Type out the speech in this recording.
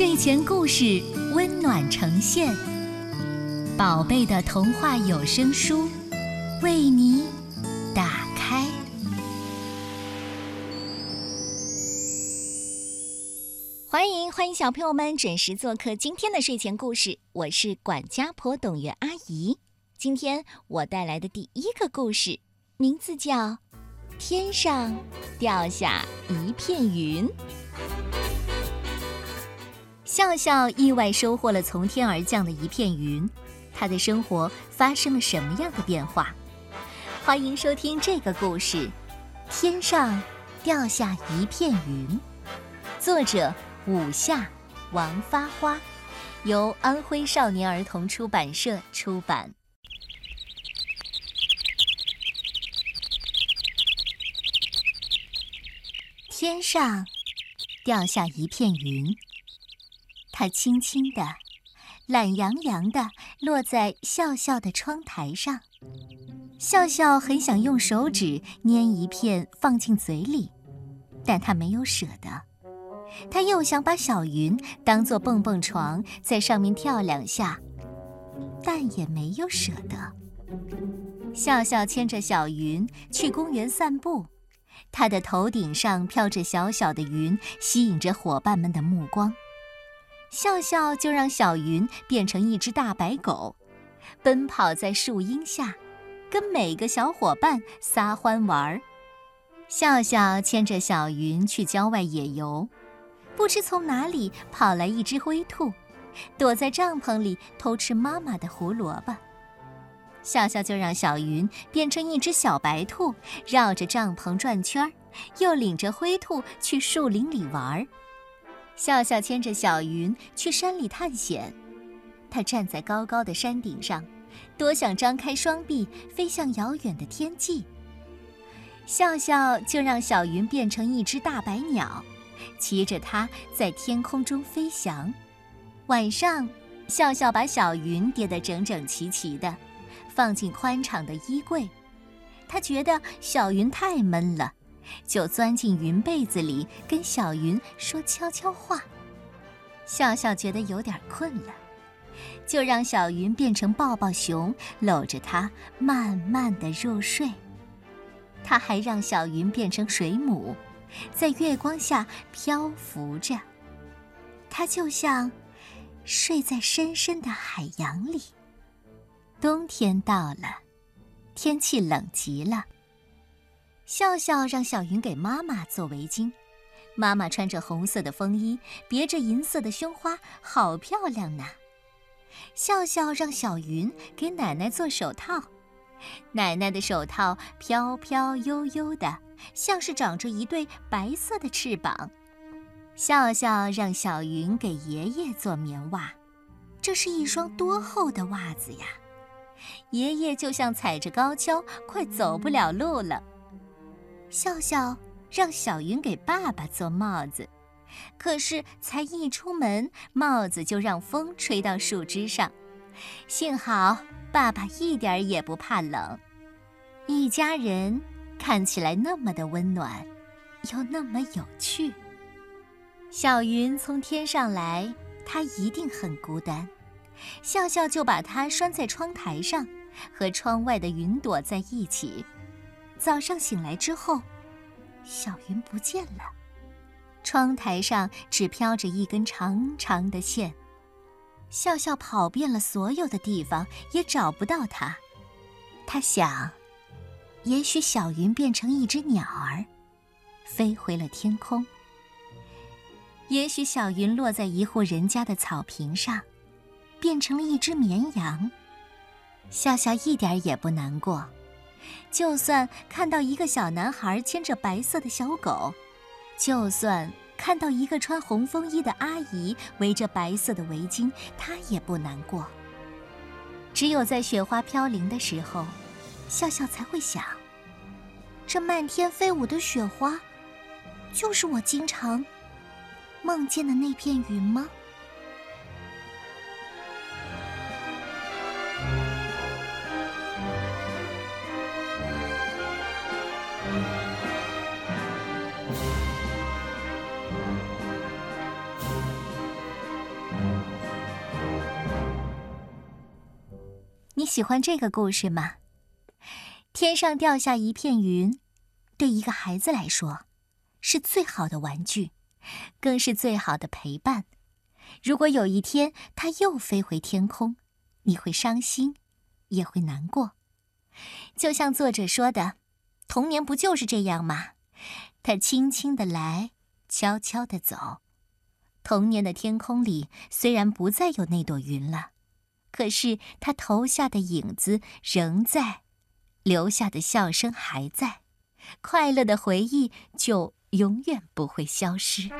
睡前故事温暖呈现，宝贝的童话有声书为你打开。欢迎欢迎小朋友们准时做客今天的睡前故事，我是管家婆董月阿姨。今天我带来的第一个故事，名字叫《天上掉下一片云》。笑笑意外收获了从天而降的一片云，他的生活发生了什么样的变化？欢迎收听这个故事，《天上掉下一片云》，作者武夏王发花，由安徽少年儿童出版社出版。天上掉下一片云。它轻轻地、懒洋洋地落在笑笑的窗台上。笑笑很想用手指捏一片放进嘴里，但他没有舍得。他又想把小云当做蹦蹦床，在上面跳两下，但也没有舍得。笑笑牵着小云去公园散步，他的头顶上飘着小小的云，吸引着伙伴们的目光。笑笑就让小云变成一只大白狗，奔跑在树荫下，跟每个小伙伴撒欢玩儿。笑笑牵着小云去郊外野游，不知从哪里跑来一只灰兔，躲在帐篷里偷吃妈妈的胡萝卜。笑笑就让小云变成一只小白兔，绕着帐篷转圈儿，又领着灰兔去树林里玩儿。笑笑牵着小云去山里探险，他站在高高的山顶上，多想张开双臂飞向遥远的天际。笑笑就让小云变成一只大白鸟，骑着它在天空中飞翔。晚上，笑笑把小云叠得整整齐齐的，放进宽敞的衣柜。他觉得小云太闷了。就钻进云被子里，跟小云说悄悄话。笑笑觉得有点困了，就让小云变成抱抱熊，搂着它慢慢的入睡。他还让小云变成水母，在月光下漂浮着。它就像睡在深深的海洋里。冬天到了，天气冷极了。笑笑让小云给妈妈做围巾，妈妈穿着红色的风衣，别着银色的胸花，好漂亮呢。笑笑让小云给奶奶做手套，奶奶的手套飘飘悠悠的，像是长着一对白色的翅膀。笑笑让小云给爷爷做棉袜，这是一双多厚的袜子呀！爷爷就像踩着高跷，快走不了路了。笑笑让小云给爸爸做帽子，可是才一出门，帽子就让风吹到树枝上。幸好爸爸一点也不怕冷，一家人看起来那么的温暖，又那么有趣。小云从天上来，它一定很孤单。笑笑就把它拴在窗台上，和窗外的云朵在一起。早上醒来之后，小云不见了，窗台上只飘着一根长长的线。笑笑跑遍了所有的地方，也找不到它。他想，也许小云变成一只鸟儿，飞回了天空。也许小云落在一户人家的草坪上，变成了一只绵羊。笑笑一点也不难过。就算看到一个小男孩牵着白色的小狗，就算看到一个穿红风衣的阿姨围着白色的围巾，他也不难过。只有在雪花飘零的时候，笑笑才会想：这漫天飞舞的雪花，就是我经常梦见的那片云吗？你喜欢这个故事吗？天上掉下一片云，对一个孩子来说，是最好的玩具，更是最好的陪伴。如果有一天它又飞回天空，你会伤心，也会难过。就像作者说的，童年不就是这样吗？它轻轻的来，悄悄的走。童年的天空里虽然不再有那朵云了，可是他头下的影子仍在，留下的笑声还在，快乐的回忆就永远不会消失。